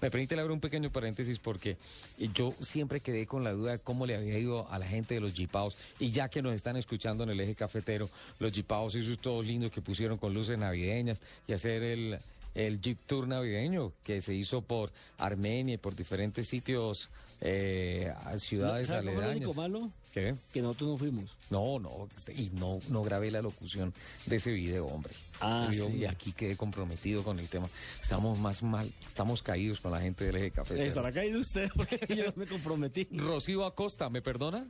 Me permite abrir un pequeño paréntesis porque yo siempre quedé con la duda de cómo le había ido a la gente de los Jeepaos. Y ya que nos están escuchando en el eje cafetero, los Jeepaos, esos todos lindos que pusieron con luces navideñas y hacer el, el Jeep Tour navideño que se hizo por Armenia y por diferentes sitios, eh, ciudades ¿Sabe fue lo aledañas. único malo? ¿Qué? Que nosotros no fuimos. No, no, y no, no grabé la locución de ese video, hombre. Ah, Yo- sí. Y aquí quedé comprometido con el tema. Estamos más mal, estamos caídos con la gente del eje cafetero. Estará caído usted porque yo no me comprometí. Rocío Acosta, ¿me perdona?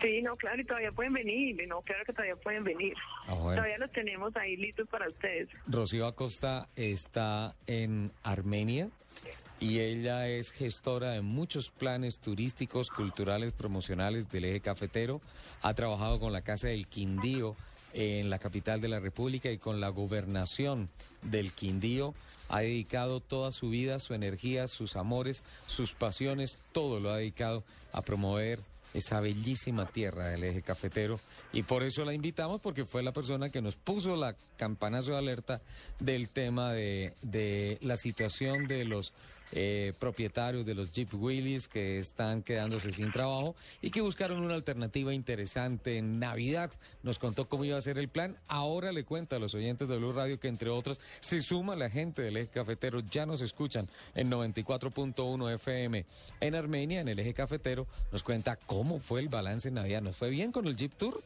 Sí, no, claro, y todavía pueden venir, no, claro que todavía pueden venir. Ah, bueno. Todavía los tenemos ahí listos para ustedes. Rocío Acosta está en Armenia y ella es gestora de muchos planes turísticos, culturales, promocionales del eje cafetero. Ha trabajado con la Casa del Quindío en la capital de la República y con la gobernación del Quindío. Ha dedicado toda su vida, su energía, sus amores, sus pasiones, todo lo ha dedicado a promover esa bellísima tierra del eje cafetero y por eso la invitamos porque fue la persona que nos puso la campanazo de alerta del tema de, de la situación de los eh, propietarios de los Jeep Willys que están quedándose sin trabajo y que buscaron una alternativa interesante en Navidad. Nos contó cómo iba a ser el plan. Ahora le cuenta a los oyentes de Blue Radio que entre otros se suma la gente del eje cafetero. Ya nos escuchan en 94.1 FM en Armenia, en el eje cafetero. Nos cuenta cómo fue el balance en Navidad. ¿Nos fue bien con el Jeep Tour?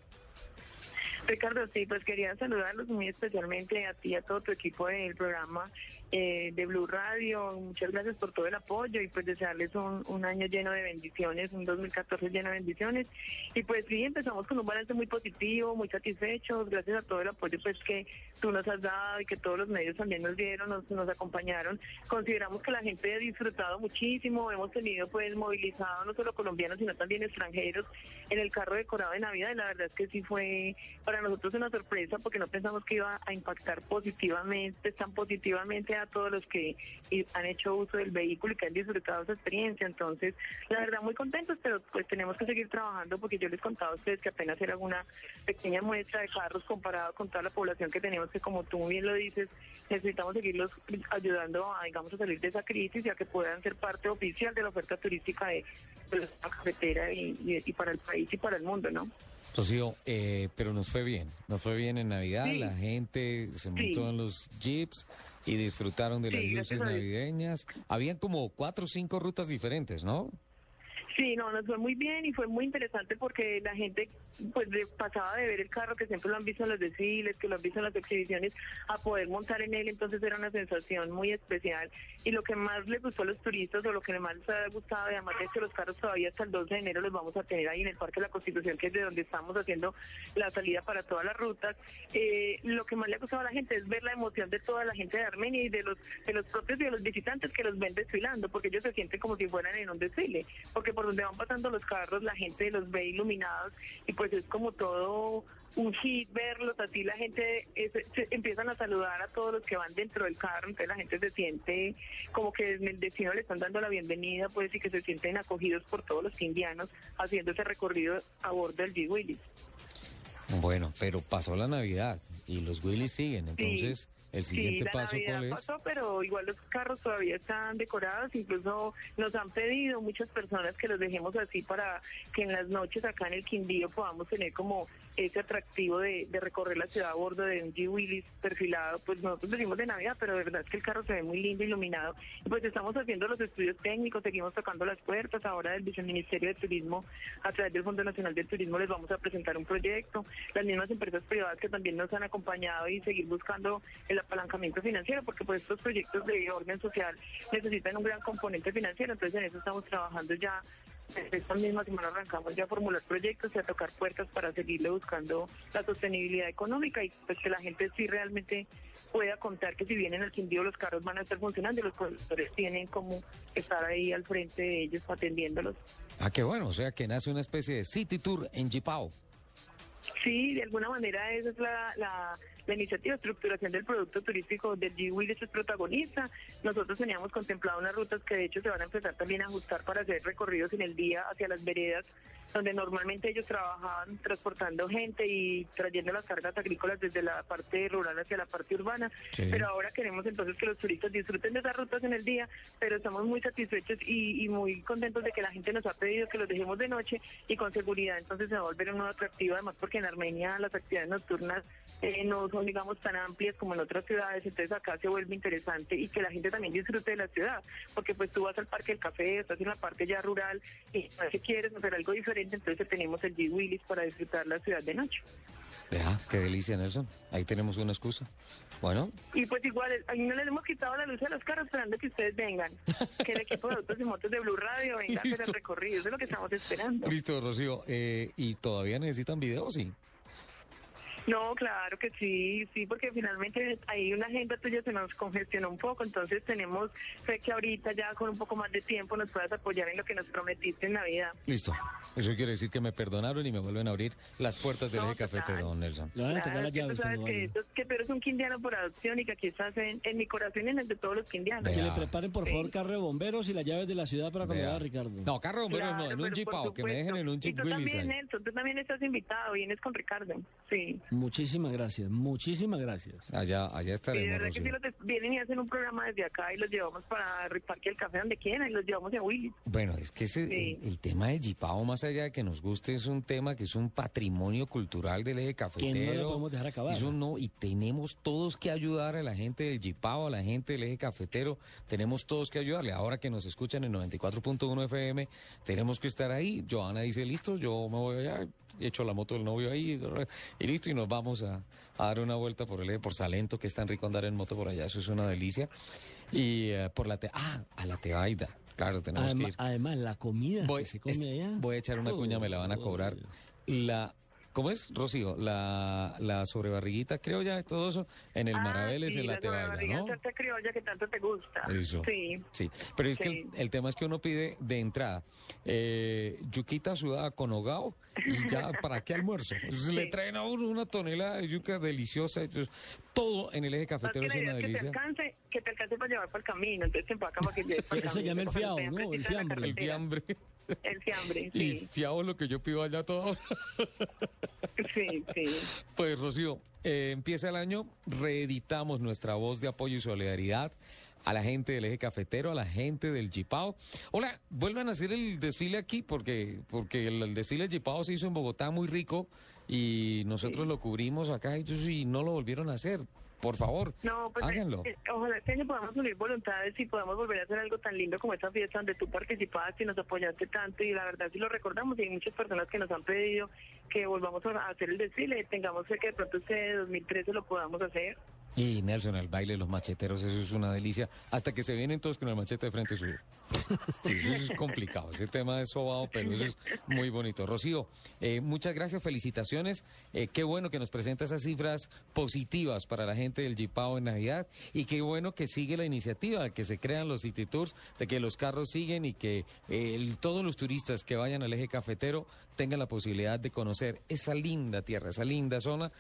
Ricardo, sí, pues quería saludarlos muy especialmente a ti y a todo tu equipo del programa eh, de Blue Radio. Muchas gracias por todo el apoyo y pues desearles un, un año lleno de bendiciones, un 2014 lleno de bendiciones. Y pues sí, empezamos con un balance muy positivo, muy satisfechos, gracias a todo el apoyo pues que tú nos has dado y que todos los medios también nos dieron, nos, nos acompañaron. Consideramos que la gente ha disfrutado muchísimo, hemos tenido pues movilizado no solo colombianos sino también extranjeros en el carro decorado de Navidad y la verdad es que sí fue para nosotros una sorpresa porque no pensamos que iba a impactar positivamente, tan positivamente a todos los que han hecho uso del vehículo y que han disfrutado esa experiencia. Entonces, la verdad muy contentos, pero pues tenemos que seguir trabajando porque yo les contaba a ustedes que apenas era una pequeña muestra de carros comparado con toda la población que tenemos que como tú bien lo dices, necesitamos seguirlos ayudando a, digamos, a salir de esa crisis y a que puedan ser parte oficial de la oferta turística de, de la carretera y, y- y para el país y para el mundo, ¿no? Rocío, eh, pero nos fue bien. Nos fue bien en Navidad. Sí. La gente se montó Sí. en los Jeeps y disfrutaron de Sí, las luces a Dios. navideñas. Habían como cuatro o cinco rutas diferentes, ¿no? Sí, no, nos fue muy bien y fue muy interesante porque la gente pues de- pasaba de ver el carro que siempre lo han visto en los desfiles, que lo han visto en las exhibiciones, a poder montar en él, entonces era una sensación muy especial. Y lo que más les gustó a los turistas o lo que más les ha gustado, además es que los carros todavía hasta el 12 de enero los vamos a tener ahí en el Parque de la Constitución, que es de donde estamos haciendo la salida para todas las rutas. Eh, lo que más le ha gustado a la gente es ver la emoción de toda la gente de Armenia y de los, de los propios y de los visitantes que los ven desfilando, porque ellos se sienten como si fueran en un desfile, porque por donde van pasando los carros la gente los ve iluminados y pues es como todo un hit verlos así la gente es- se- empiezan a saludar a todos los que van dentro del carro entonces la gente se siente como que en el destino le están dando la bienvenida pues y que se sienten acogidos por todos los indianos haciendo ese recorrido a bordo del G Willis Bueno, pero pasó la Navidad y los Willys siguen. Sí. El siguiente sí, la paso, Navidad ¿cuál es? pasó, pero igual los carros todavía están decorados. Incluso nos han pedido muchas personas que los dejemos así para que en las noches acá en el Quindío podamos tener como ese atractivo de, de recorrer la ciudad a bordo de un G Willis perfilado. Pues nosotros decimos de Navidad, pero de verdad es que el carro se ve muy lindo, iluminado. Y pues estamos haciendo los estudios técnicos, seguimos tocando las puertas. Ahora del Viceministerio de Turismo, a través del Fondo Nacional del Turismo, les vamos a presentar un proyecto. Las mismas empresas privadas que también nos han acompañado y seguir buscando el apalancamiento financiero, porque pues estos proyectos de orden social necesitan un gran componente financiero. Entonces en eso estamos trabajando ya. Esta misma semana arrancamos ya a formular proyectos y a tocar puertas para seguirle buscando la sostenibilidad económica y pues que la gente sí realmente pueda contar que si vienen al Quindío los carros van a estar funcionando y los profesores tienen como estar ahí al frente de ellos atendiéndolos. Ah, qué bueno, o sea que nace una especie de City Tour en Jipao. Sí, de alguna manera esa es la, la, la iniciativa de estructuración del producto turístico del G Willis es protagonista. Nosotros teníamos contemplado unas rutas que de hecho se van a empezar también a ajustar para hacer recorridos en el día hacia las veredas donde normalmente ellos trabajaban transportando gente y trayendo las cargas agrícolas desde la parte rural hacia la parte urbana. Sí. Pero ahora queremos entonces que los turistas disfruten de esas rutas en el día, pero estamos muy satisfechos y, y muy contentos de que la gente nos ha pedido que los dejemos de noche y con seguridad entonces se va a volver un nuevo atractivo, además porque en Armenia las actividades nocturnas eh, no son, digamos, tan amplias como en otras ciudades, entonces acá se vuelve interesante y que la gente también disfrute de la ciudad, porque pues tú vas al Parque del Café, estás en la parte ya rural y si quieres hacer algo diferente, entonces tenemos el G Willis para disfrutar la ciudad de noche. Vea, qué delicia, Nelson. Ahí tenemos una excusa. Bueno, Y pues igual, ahí no les hemos quitado la luz a los carros esperando que ustedes vengan, que el equipo de autos y motos de Blue Radio venga a hacer el recorrido, eso es lo que estamos esperando. listo, Rocío. Eh, ¿Y todavía necesitan videos? Sí. No, claro que sí, sí, porque finalmente ahí una agenda tuya se nos congestionó un poco, entonces tenemos fe que ahorita ya con un poco más de tiempo nos puedas apoyar en lo que nos prometiste en Navidad. Listo. Eso quiere decir que me perdonaron y me vuelven a abrir las puertas del No, eje cafetero, don Nelson. Le van a entregar Claro, las es que tú sabes que, vayan. que tú eres un quindiano por adopción y que aquí estás en, en mi corazón y en el de todos los quindianos. Vea. Que le preparen, por Sí. favor, carro de bomberos y las llaves de la ciudad para cuando vaya Ricardo. No, carro bomberos Claro, no, en un Jeepao, que me dejen en un Y Jeep tú Willys. también. Nelson, tú también estás invitado, vienes con Ricardo. Sí. Muchísimas gracias, muchísimas gracias. Allá, allá Sí, de estaremos, verdad que sí, Rocío. los de- vienen y hacen un programa desde acá y los llevamos para el Parque del Café donde quieran y los llevamos a Willy. Bueno, es que ese- Sí. el, el tema del Jipao, más allá de que nos guste, es un tema que es un patrimonio cultural del eje cafetero. podemos dejar acabar. Eso no, y tenemos todos que ayudar a la gente del Jipao, a la gente del eje cafetero. Tenemos todos que ayudarle. Ahora que nos escuchan en 94.1 FM, tenemos que estar ahí. Joana dice, listo, yo me voy allá, echo la moto del novio ahí, y listo, y nos vamos a, a dar una vuelta por el por Salento, que es tan rico andar en moto por allá, eso es una delicia. Y eh, por la... Te ah, a la Tebaida. Claro, tenemos que ir. además, la comida Voy, que se come allá. voy a echar una cuña, me la van a cobrar. La, ¿Cómo es, Rocío? La, la sobrebarriguita, creo ya, todo eso, en el Ah, Maraveles, sí, en la la Tebaida, ¿no? salsa criolla que tanto te gusta. Eso. Sí. Sí, pero es que Sí. el, el tema es que uno pide de entrada eh, yuquita sudada con hogao y ya, ¿para qué almuerzo? Entonces, Le Sí. traen a uno una tonelada de yuca deliciosa, entonces, todo en el eje cafetero que es la una es que te delicia. alcance, que te alcance para llevar para el camino, entonces te empaca para que lleves para el Eso camino. llama el cuando ¿no? te El la fiambre. El fiambre. El fiambre, Y sí. fiado lo que yo pido allá todo. Sí, sí. Pues Rocío, eh, empieza el año, reeditamos nuestra voz de apoyo y solidaridad a la gente del eje cafetero, a la gente del Jipao. Hola, vuelvan a hacer el desfile aquí porque, porque el, el desfile Jipao se hizo en Bogotá muy rico y nosotros lo cubrimos acá ellos y no lo volvieron a hacer. Por favor, No, pues háganlo. eh, ojalá este año podamos unir voluntades y podamos volver a hacer algo tan lindo como esta fiesta donde tú participaste y nos apoyaste tanto y la verdad sí lo recordamos y hay muchas personas que nos han pedido que volvamos a hacer el desfile, tengamos fe que de pronto este 2013 lo podamos hacer. Y Nelson, el baile de los macheteros, eso es una delicia. Hasta que se vienen todos con el machete de frente suyo. Sí, eso es complicado. Ese tema es sobado, pero eso es muy bonito. Rocío, eh, muchas gracias, felicitaciones. Eh, qué bueno que nos presenta esas cifras positivas para la gente del Jipao en Navidad. Y qué bueno que sigue la iniciativa de que se crean los City Tours, de que los carros siguen y que eh, todos los turistas que vayan al eje cafetero tengan la posibilidad de conocer esa linda tierra, esa linda zona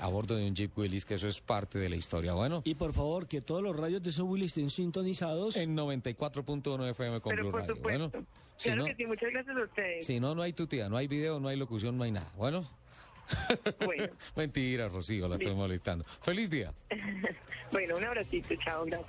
a bordo de un Jeep Que eso es parte de la historia. Bueno, Y por favor, que todos los radios de Willy estén sintonizados. en 94.1 FM con Pero Blue por Radio. supuesto. Bueno, si claro no, que sí, muchas gracias a ustedes. si no, no hay tutía, no hay video, no hay locución, no hay nada. Bueno. Bueno. Mentira, Rocío, la estoy molestando. Feliz día. Bueno, un abracito, chao, gracias.